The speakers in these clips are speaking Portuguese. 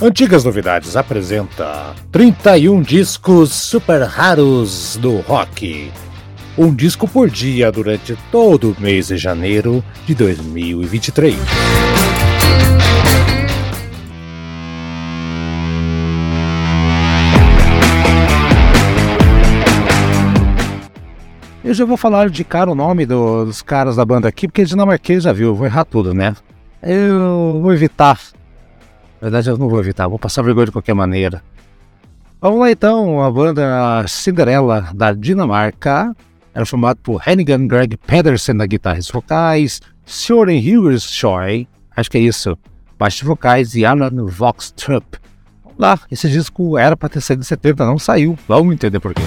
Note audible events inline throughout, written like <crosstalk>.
Antigas Novidades apresenta 31 discos super raros do rock. Um disco por dia durante todo o mês de janeiro de 2023. Eu já vou falar de cara o nome do, dos caras da banda aqui, porque dinamarquês já viu, vou errar tudo, né? Eu vou evitar na verdade, eu não vou evitar, vou passar vergonha de qualquer maneira. Vamos lá então, a banda Cinderela da Dinamarca era formada por Hennigan Greg Pedersen na guitarras vocais, Søren Hughershoy, acho que é isso, baixos vocais e Alan Voxtrup. Vamos lá, esse disco era para ter saído em 70, não saiu, vamos entender por quê.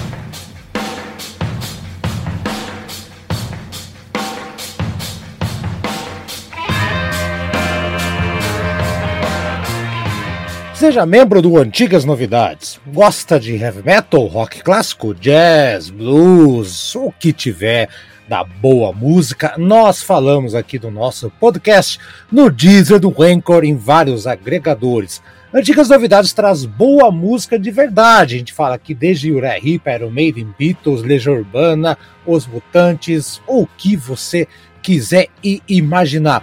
Seja membro do Antigas Novidades. Gosta de heavy metal, rock clássico, jazz, blues, o que tiver da boa música, nós falamos aqui do nosso podcast no Deezer do Anchor em vários agregadores. Antigas Novidades traz boa música de verdade. A gente fala aqui desde Uriah Heep, Iron Maiden, Beatles, Legião Urbana, Os Mutantes, o que você quiser e imaginar.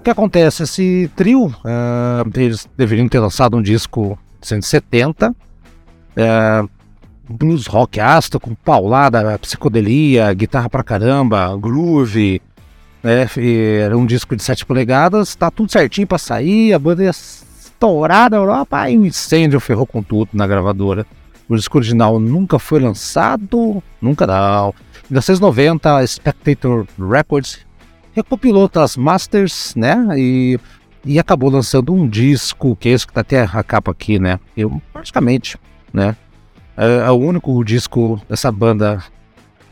O que acontece? Esse trio, uh, eles deveriam ter lançado um disco 170, uh, blues rock ácido, com paulada, psicodelia, guitarra pra caramba, groove, né? Era um disco de 7 polegadas, tá tudo certinho pra sair, a banda ia estourar na Europa, aí um incêndio ferrou com tudo na gravadora. O disco original nunca foi lançado, nunca não. Em 1990, a Spectator Records recopilou outras masters, né? E, e acabou lançando um disco, que é esse que tá até a capa aqui, né? Eu, praticamente, né? É, é o único disco dessa banda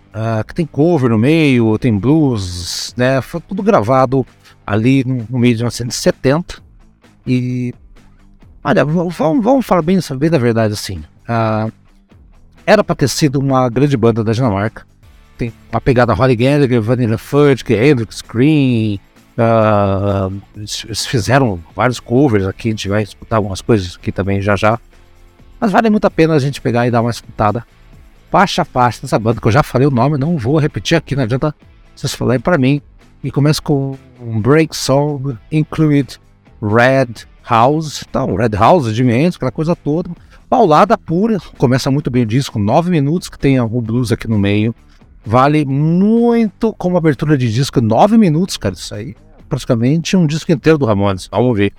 uh, que tem cover no meio, tem blues, né? Foi tudo gravado ali no, no meio de 1970. E olha, vamos, vamos falar bem, bem da verdade assim. Uh, era para ter sido uma grande banda da Dinamarca tem a pegada Holly Gallagher, Vanilla Fudge, Hendrix, Green. Uh, eles fizeram vários covers aqui, a gente vai escutar algumas coisas aqui também já já. Mas vale muito a pena a gente pegar e dar uma escutada faixa a faixa dessa banda, que eu já falei o nome, não vou repetir aqui, não adianta vocês falarem para mim. E começa com um break song, include Red House, então Red House, de Mendes, aquela coisa toda. Paulada pura, começa muito bem o disco, nove minutos que tem o blues aqui no meio. Vale muito como abertura de disco, nove minutos, cara, isso aí. Praticamente um disco inteiro do Ramones. Vamos ver.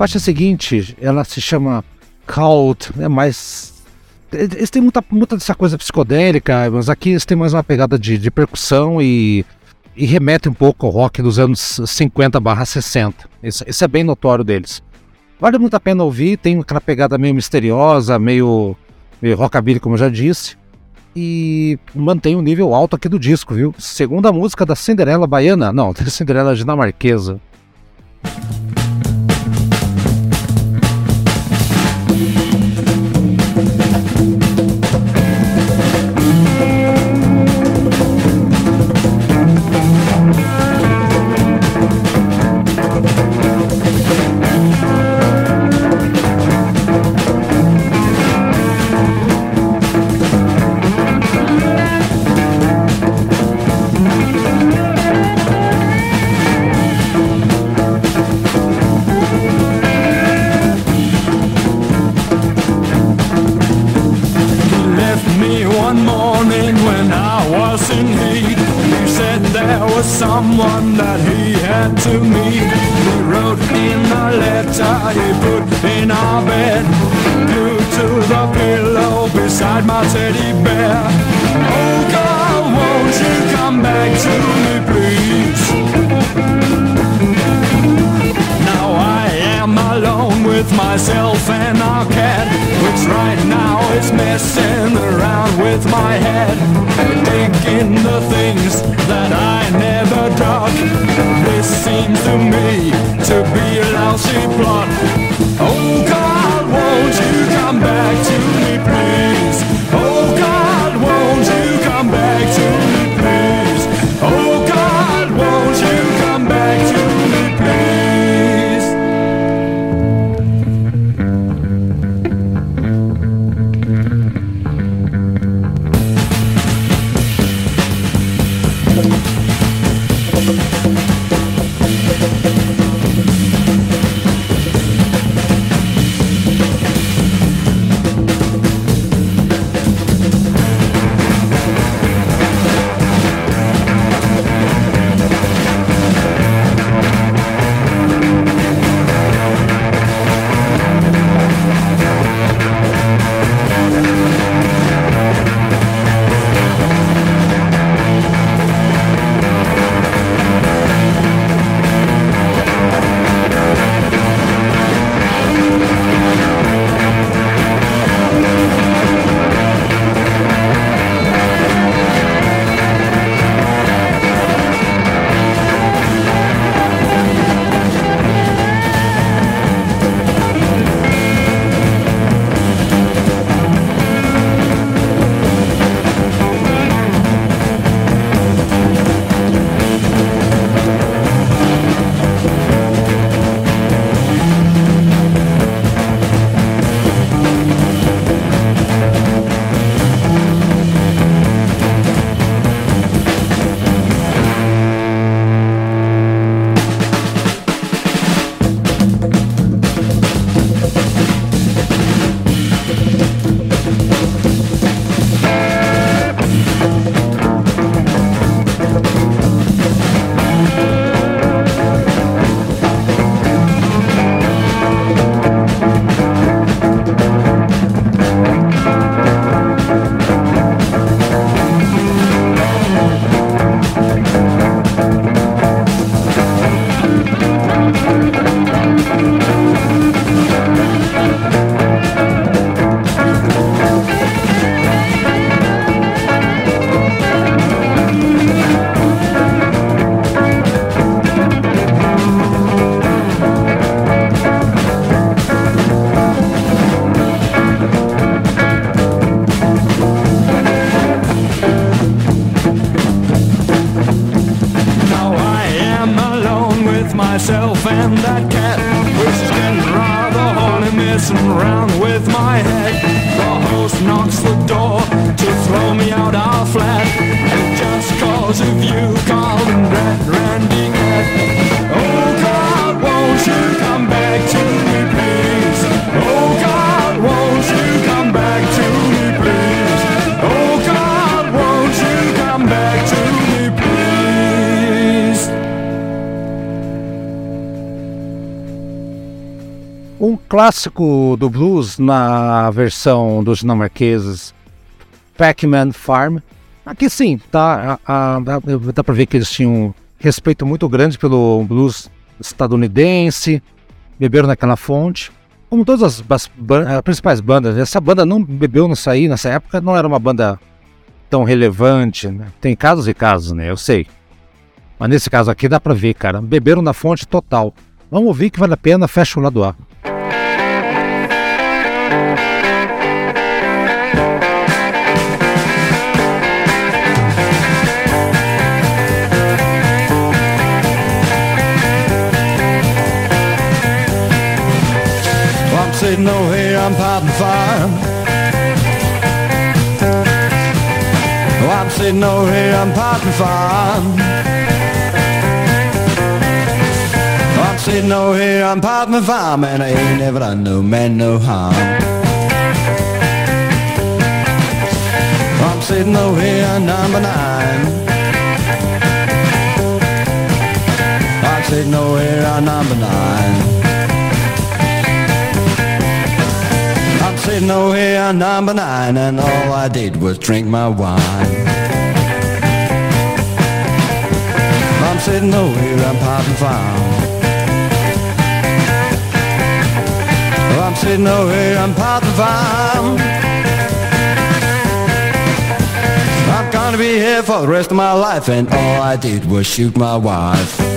Faixa seguinte, ela se chama Cult, é mais. Eles têm muita, muita dessa coisa psicodélica, mas aqui eles têm mais uma pegada de, de percussão e, e remete um pouco ao rock dos anos 50/60. Isso, isso é bem notório deles. Vale muito a pena ouvir, tem aquela pegada meio misteriosa, meio, meio rockabilly, como eu já disse. E mantém um nível alto aqui do disco, viu? Segunda música da Cinderela Baiana, não, <laughs> da Cinderela Dinamarquesa. And that cat, which is getting rather horny, messing around with my head. The host knocks the clássico do blues na versão dos dinamarqueses, Pac-Man Farm. Aqui sim, tá, a- a- dá, pra ver que eles tinham um respeito muito grande pelo blues estadunidense, beberam naquela fonte. Como todas as, ban- eh, principais bandas, essa banda não bebeu nisso aí, nessa época não era uma banda tão relevante, né? Tem casos e casos, né? Eu sei. Mas nesse caso aqui dá pra ver, cara, beberam na fonte total. Vamos ouvir que vale a pena, fecha o lado A. Sitting over here, I'm potting fire. Well, I'm sitting over here, I'm potting fire. I'm sitting over here, I'm potting fire, man. I ain't never done no man no harm. I'm sitting over here, number nine. I'm sitting over here, number nine. sitting over here on number nine, and all I did was drink my wine. I'm sitting over here, I'm popping fine. I'm sitting over here, I'm popping fine. I'm gonna be here for the rest of my life, and all I did was shoot my wife.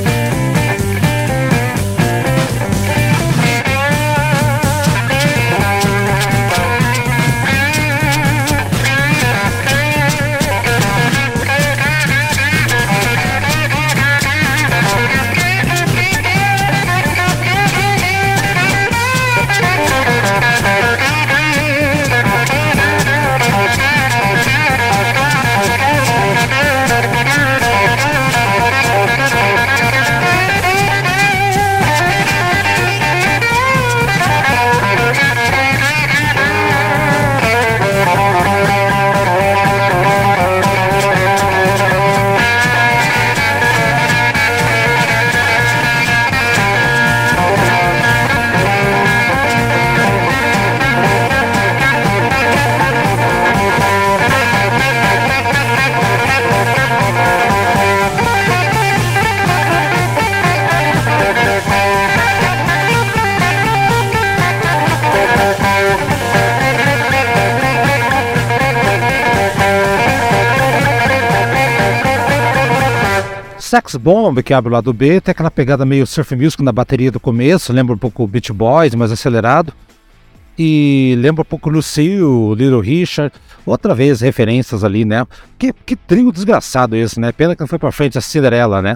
Sex Bomb, que abre o lado B, tem aquela pegada meio surf music na bateria do começo, lembra um pouco Beach Boys, mais acelerado. E lembra um pouco Lucille, Little Richard, outra vez referências ali, né? Que, que trio desgraçado esse, né? Pena que não foi pra frente a Cinderela, né?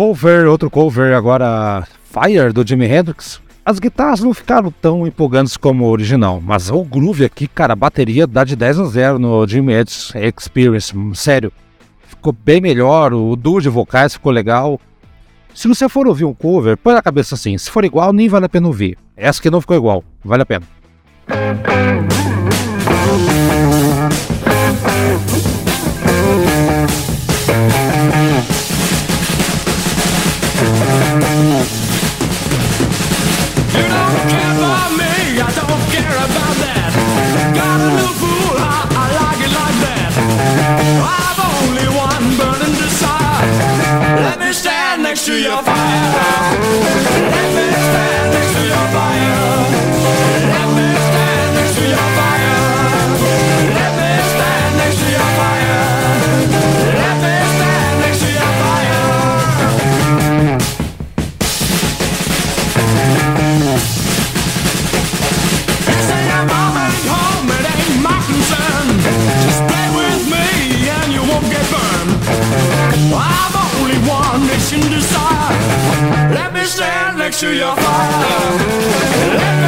Cover, outro cover agora, Fire, do Jimi Hendrix. As guitarras não ficaram tão empolgantes como o original, mas o groove aqui, cara, a bateria dá de 10 a 0 no Jimi Hendrix Experience, sério. Ficou bem melhor, o duo de vocais ficou legal. Se você for ouvir um cover, põe na cabeça assim, se for igual, nem vale a pena ouvir. Essa que não ficou igual, vale a pena. To your fire. To your fire.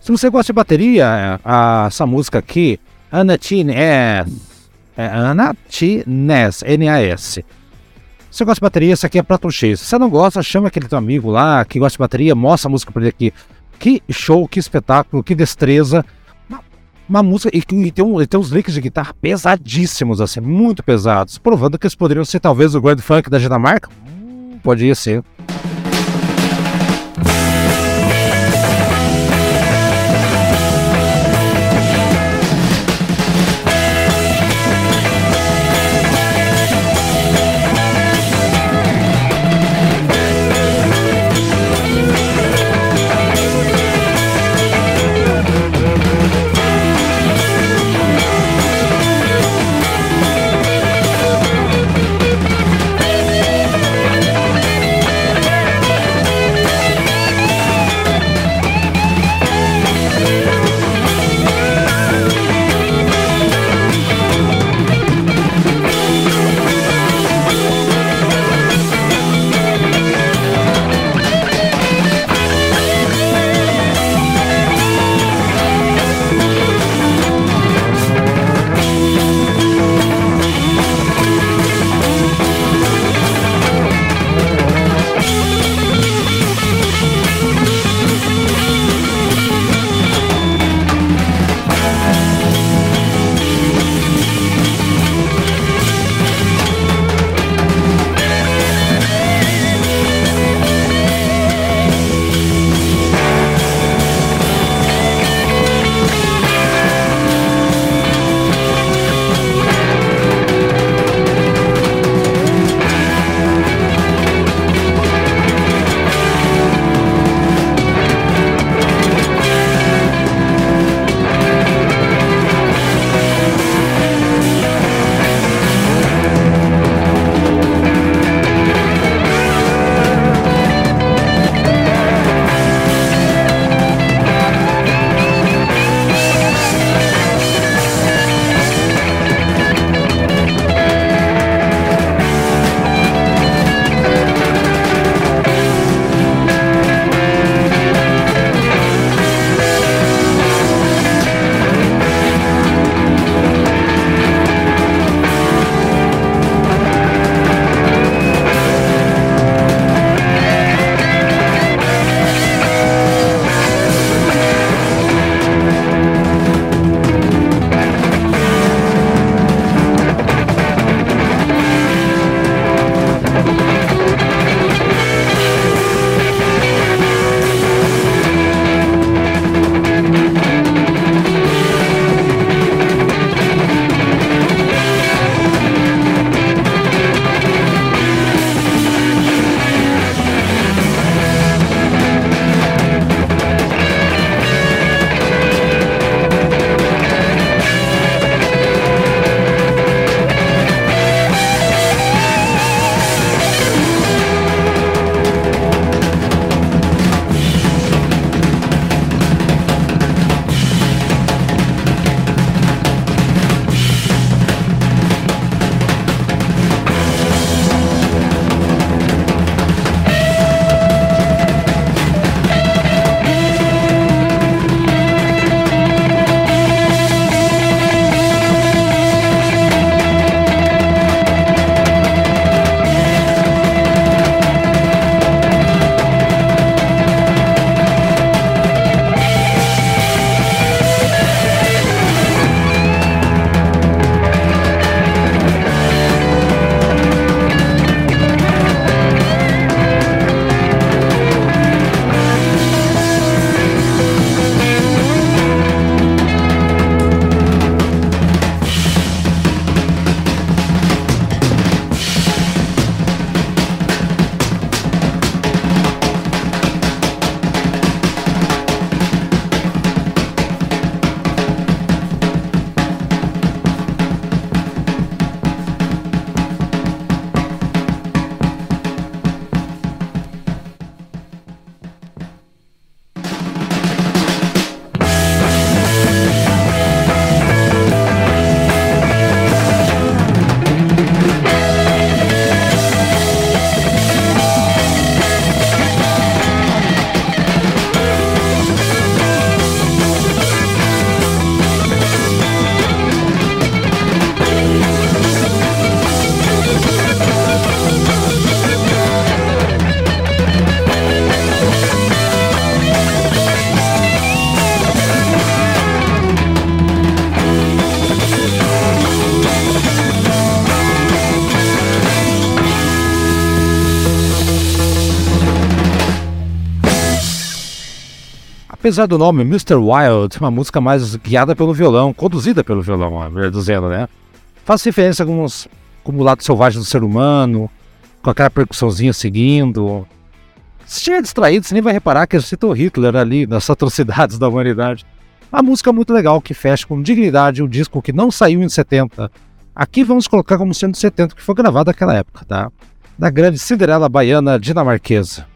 Se você gosta de bateria, a- essa música aqui, Anatines, é Anatines, N-A-S. Se você gosta de bateria, essa aqui é prato cheio. Se você não gosta, chama aquele teu amigo lá que gosta de bateria, mostra a música pra ele aqui. Que show, que espetáculo, que destreza. Uma, uma música, e, e tem, um, e tem uns licks de guitarra pesadíssimos, assim, muito pesados, provando que eles poderiam ser talvez o Grand Funk da Dinamarca. Hum, Podia ser. Apesar do nome Mr. Wild, uma música mais guiada pelo violão, conduzida pelo violão, dizendo, né? Faz referência a alguns como o lado selvagem do ser humano, com aquela percussãozinha seguindo. Se estiver distraído, você nem vai reparar que eu cito Hitler ali nas atrocidades da humanidade. Uma música muito legal que fecha com dignidade um disco que não saiu em 70. Aqui vamos colocar como sendo 70, que foi gravado naquela época, tá? Da grande Cinderela baiana dinamarquesa.